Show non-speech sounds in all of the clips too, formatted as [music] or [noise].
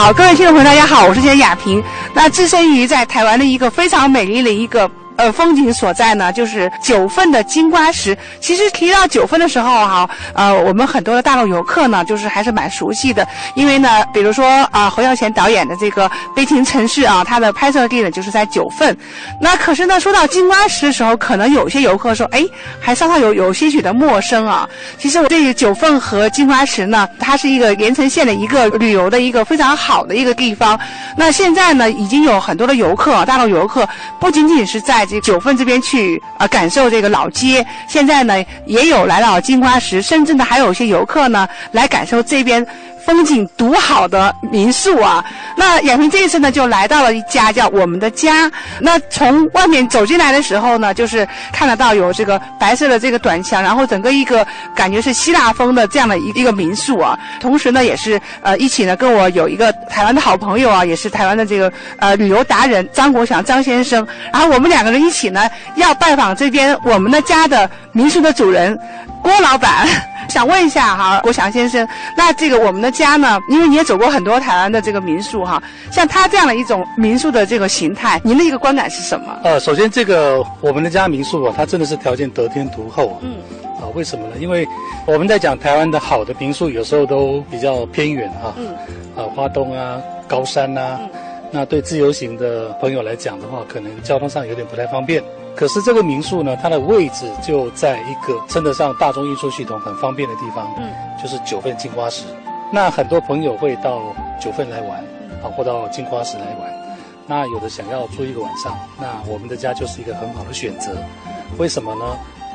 好，各位听众朋友，大家好，我是简雅萍。那置身于在台湾的一个非常美丽的一个。呃，风景所在呢，就是九份的金瓜石。其实提到九份的时候，哈，呃，我们很多的大陆游客呢，就是还是蛮熟悉的。因为呢，比如说啊，侯孝贤导演的这个《悲情城市》啊，它的拍摄地呢就是在九份。那可是呢，说到金瓜石的时候，可能有些游客说，哎，还稍稍有有些许的陌生啊。其实我对九份和金瓜石呢，它是一个连城县的一个旅游的一个非常好的一个地方。那现在呢，已经有很多的游客，大陆游客不仅仅是在这九份这边去啊，感受这个老街。现在呢，也有来到金花石，甚至呢，还有一些游客呢，来感受这边。风景独好的民宿啊，那亚萍这一次呢就来到了一家叫我们的家。那从外面走进来的时候呢，就是看得到有这个白色的这个短墙，然后整个一个感觉是希腊风的这样的一一个民宿啊。同时呢，也是呃一起呢跟我有一个台湾的好朋友啊，也是台湾的这个呃旅游达人张国祥张先生。然后我们两个人一起呢要拜访这边我们的家的民宿的主人郭老板。想问一下哈，国祥先生，那这个我们的家呢？因为你也走过很多台湾的这个民宿哈，像他这样的一种民宿的这个形态，您的一个观感是什么？呃，首先这个我们的家民宿啊，它真的是条件得天独厚。嗯。啊，为什么呢？因为我们在讲台湾的好的民宿，有时候都比较偏远哈。嗯。啊，花东啊，高山呐。嗯。那对自由行的朋友来讲的话，可能交通上有点不太方便。可是这个民宿呢，它的位置就在一个称得上大众运输系统很方便的地方，嗯，就是九份金花石。那很多朋友会到九份来玩，啊，或到金花石来玩。那有的想要住一个晚上，那我们的家就是一个很好的选择。为什么呢？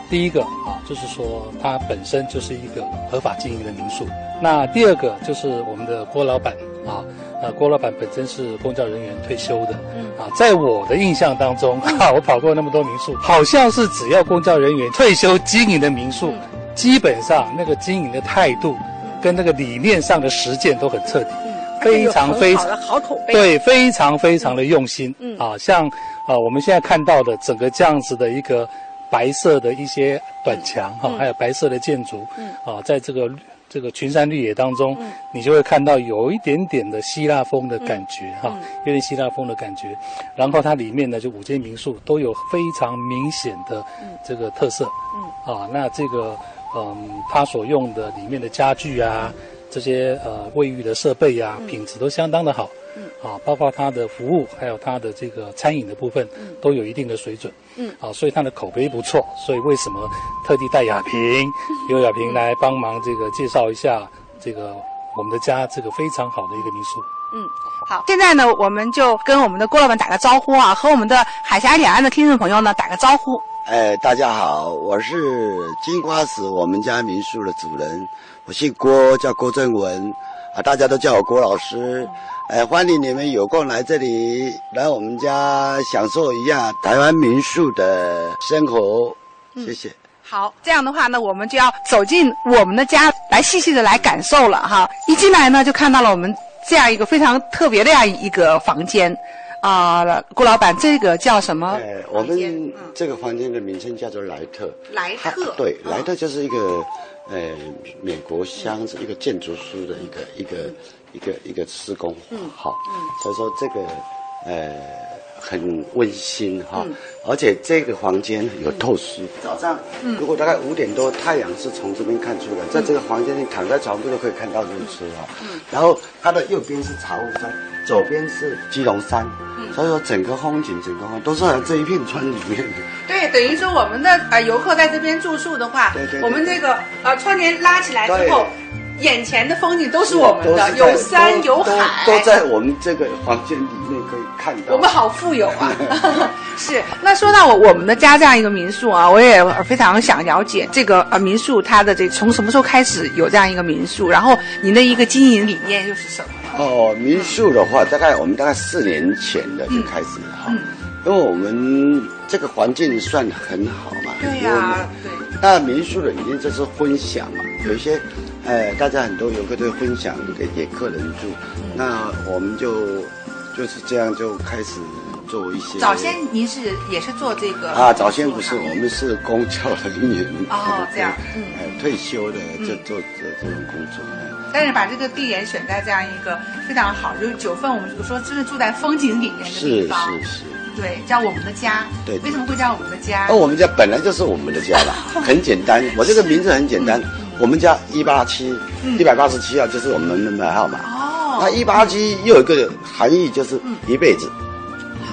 第一个啊，就是说它本身就是一个合法经营的民宿。那第二个就是我们的郭老板啊。呃，郭老板本身是公教人员退休的，嗯，啊，在我的印象当中，[laughs] 哈，我跑过那么多民宿，好像是只要公教人员退休经营的民宿，基本上那个经营的态度，跟那个理念上的实践都很彻底，非常非常好口碑，对，非常非常的用心，嗯，啊，像啊我们现在看到的整个这样子的一个白色的一些短墙哈，还有白色的建筑，嗯，啊，在这个。这个群山绿野当中，你就会看到有一点点的希腊风的感觉哈，有点希腊风的感觉。然后它里面呢，就五间民宿都有非常明显的这个特色，嗯，啊，那这个嗯，它所用的里面的家具啊，这些呃卫浴的设备啊，品质都相当的好。嗯，啊，包括它的服务，还有它的这个餐饮的部分，嗯，都有一定的水准。嗯，啊，所以它的口碑不错。所以为什么特地带亚萍，[laughs] 由亚萍来帮忙这个介绍一下这个我们的家，这个非常好的一个民宿。嗯，好，现在呢，我们就跟我们的郭老板打个招呼啊，和我们的海峡两岸的听众朋友呢打个招呼。哎，大家好，我是金瓜子我们家民宿的主人，我姓郭，叫郭正文，啊，大家都叫我郭老师。哎，欢迎你们有空来这里，来我们家享受一下台湾民宿的生活。谢谢。好，这样的话呢，我们就要走进我们的家，来细细的来感受了哈。一进来呢，就看到了我们这样一个非常特别的这样一个房间。啊，郭老板，这个叫什么？哎，我们这个房间的名称叫做莱特。莱特。对，莱特就是一个，呃，美国箱子一个建筑师的一个一个。一个一个施工，好，所以说这个呃很温馨哈，而且这个房间有透视。早上如果大概五点多，太阳是从这边看出来，在这个房间里躺在床铺都可以看到日出啊。然后它的右边是茶雾山，左边是基隆山，所以说整个风景整个都是在这一片村里面的。对，等于说我们的呃游客在这边住宿的话，我们这个呃窗帘拉起来之后。眼前的风景都是我们的，有山有海，都在我们这个房间里面可以看到。我们好富有啊！[laughs] [laughs] 是。那说到我我们的家这样一个民宿啊，我也非常想了解这个呃民宿它的这从什么时候开始有这样一个民宿，然后您的一个经营理念又是什么？哦，民宿的话，大概我们大概四年前的就开始哈，因为我们这个环境算很好嘛。对呀，对。那民宿的理念就是分享嘛，有一些。呃，大家很多游客都分享给给客人住，那我们就就是这样就开始做一些。早先您是也是做这个啊？早先不是，我们是公教人员哦，这样，[laughs] 嗯，退休的就做这这种工作。但是把这个地点选在这样一个非常好，就是九份，我们说真的住在风景里面的地方，是是是，对，叫我们的家。对为什么会叫我们的家？那我们家本来就是我们的家了，[laughs] 很简单。我这个名字很简单，我们家一八七一百八十七号就是我们的门牌号码。哦，那一八七又有一个含义，就是一辈子。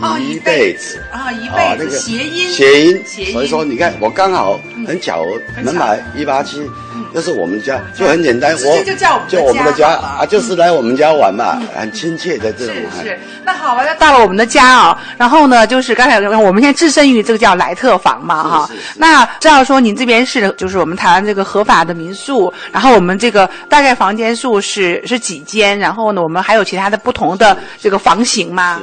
哦一辈子啊，一啊辈子谐音谐音谐音，所以说你看我刚好很巧，很巧门牌一八七，那是我们家，就很简单，直我接就叫我们的就我们的家啊，就是来我们家玩嘛，很亲切的这种。是是，那好吧，那到了我们的家啊、然后呢，就是刚才我们现在置身于这个叫莱特房嘛，哈。那知道说您这边是就是我们台湾这个合法的民宿，然后我们这个大概房间数是是几间，然后呢，我们还有其他的不同的这个房型吗？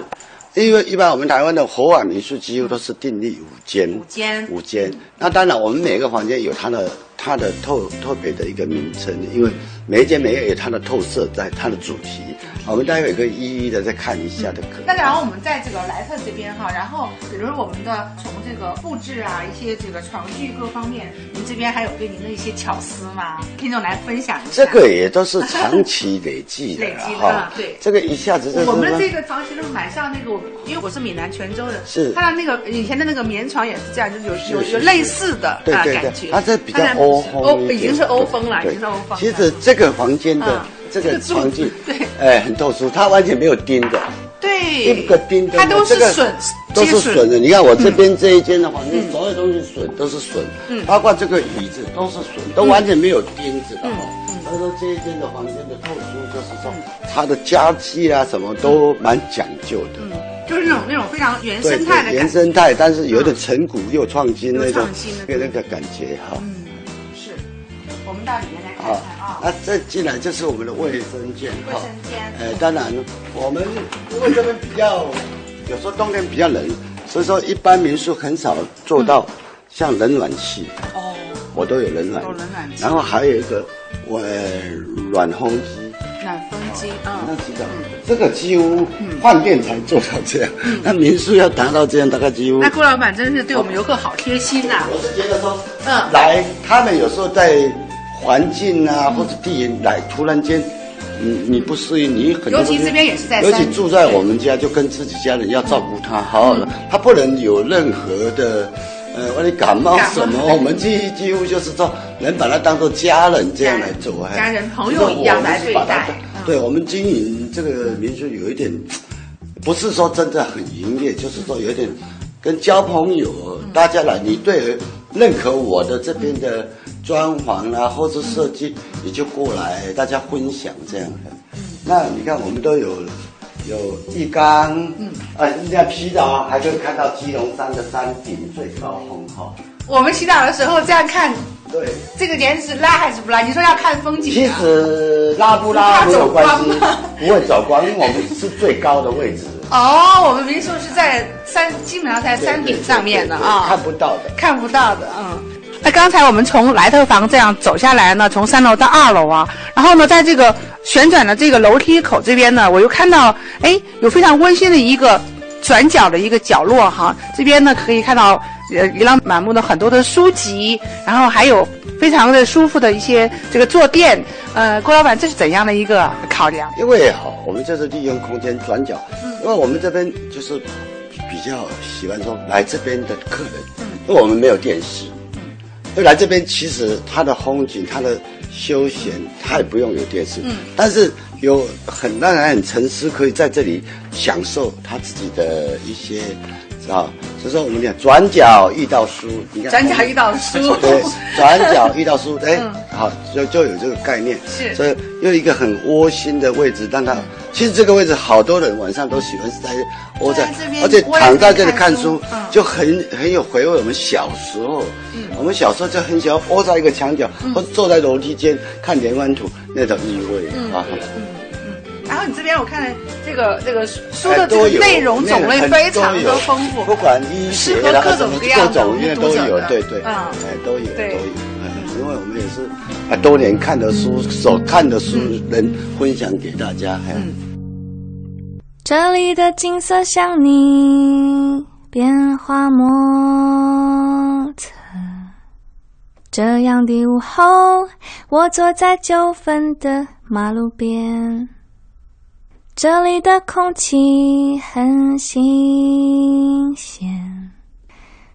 因为一般我们台湾的合法民宿几乎都是订立五间，五间五间。那当然，我们每个房间有它的它的特特别的一个名称，因为每一间每一有它的特色在它的主题。我们待会可以一一的再看一下的可那然后我们在这个莱特这边哈，然后比如说我们的从这个布置啊，一些这个床具各方面，您这边还有对您的一些巧思吗？听众来分享一下。这个也都是长期 [laughs] 累积的累积的哈。对这个一下子就是我们的这说个床其实蛮像那个，我因为我是闽南泉州的，是它的那个以前的那个棉床也是这样，就是有有有类似的啊感觉。，它这比较欧已经是欧风了，已经是欧风了。其实这个房间的嗯这个床具，对哎，很特殊，它完全没有钉的。对一个钉的，它都是这个榫，都是接榫的。你看我这边这一间的房间，所有东西榫都是榫，嗯，包括这个椅子都是榫，都完全没有钉子的哦。所以说这一间的房间的特殊就是说，它的家具啊什么都蛮讲究的。嗯，就是那种那种非常原生态的，原。生态，但是有点陈古又创新那种那个那个感觉哈。嗯，啊，，那这进来就是我们的卫生间卫哈。生间。呃，当然，我们因为这边比较，有时候冬天比较冷，所以说一般民宿很少做到像冷暖气，哦，我都有冷暖。有冷暖气。然后还有一个我、呃、暖风机，暖风机，那嗯，几个，这个几乎饭店才做到这样，那民宿要达到这样，大概几乎那。顾老板真是对我们游客好贴心呐。我是觉得说，嗯。来他们有时候在环境啊、或者地缘来，突然间，你你不适应，你很多尤其这边也是在山尤其住在我们家，就跟自己家人要照顾他，好好的，他不能有任何的。呃，万一感冒什么，我们几几乎就是说，能把他当做家人这样来做，哎。家人朋友一样来对待。对我们经营这个民宿有一点，不是说真的很营业，就是说有点跟交朋友，大家来，你对认可我的这边的装潢啊，或者设计，你就过来，大家分享这样的。那你看，我们都有有浴缸，嗯，啊，人家洗澡还可以看到基隆山的山顶最高峰哈。我们洗澡的时候这样看，对，这个帘子拉还是不拉？你说要看风景其啊？实拉不拉没有关系不会走光，因为我们是最高的位置。哦，我们民宿是在山，基本上在山顶上面的对对对看啊，不到的。看不到的，嗯。那刚才我们从莱特房这样走下来呢，从三楼到二楼啊，然后呢，在这个旋转的这个楼梯口这边呢，我又看到，哎，有非常温馨的一个转角的一个角落哈，这边呢可以看到呃琳琅满目的很多的书籍，然后还有非常的舒服的一些这个坐垫。呃，郭老板，这是怎样的一个考量？因为好，我们这是利用空间转角，嗯。因为我们这边就是比较喜欢说来这边的客人，嗯。因为我们没有电视，所以来这边其实它的风景、它的休闲，它也不用有电视，嗯。但是有很让人很沉思，可以在这里享受他自己的一些。啊，所以说我们讲转角遇到书，你看转角遇到书。对，转角遇到书，[laughs] 哎、嗯。好，就就有这个概念，是。所以又一个很窝心的位置，让他、其实这个位置好多人晚上都喜欢在窝在而且躺在这里看书就很很有回味我们小时候，我们小时候就很喜欢窝在一个墙角，或者坐在楼梯间看连环图那种意味、啊。这边我看了这个这个书哎的这个内容种类非常的丰富，不管医学适合各种各样的各种因为都有，对对，嗯哎都有都对有，哎，因为我们也是啊多年看的书，所看的书能分享给大家，哎。这里的景色像你变化莫测，这样的午后，我坐在九分的马路边，这里的空气很新鲜，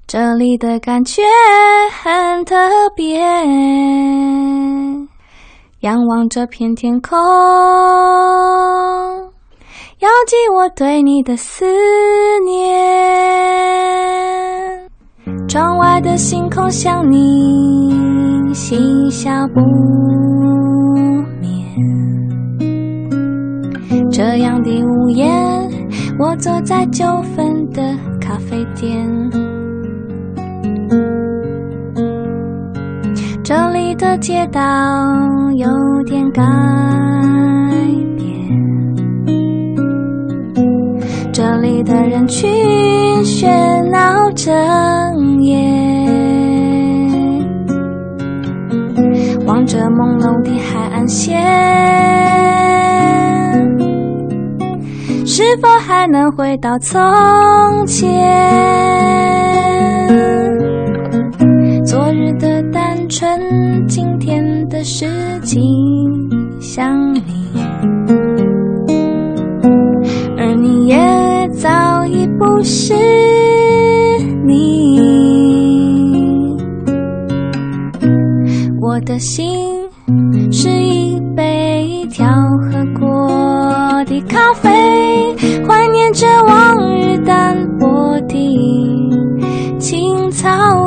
这里的感觉很特别。仰望这片天空，遥寄我对你的思念。窗外的星空像你，嬉笑不我坐在九份的咖啡店，这里的街道有点改变，这里的人群喧闹整夜。望着朦胧的海岸线，是否还能回到从前？昨日的单纯，今天的事情想你，而你也早已不是你，我。的心草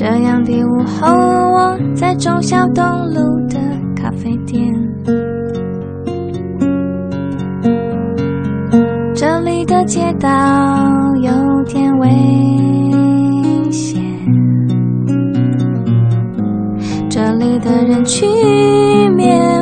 这样的午后，我在中小东路的咖啡店。这里的街道有点危险。这里的人群面。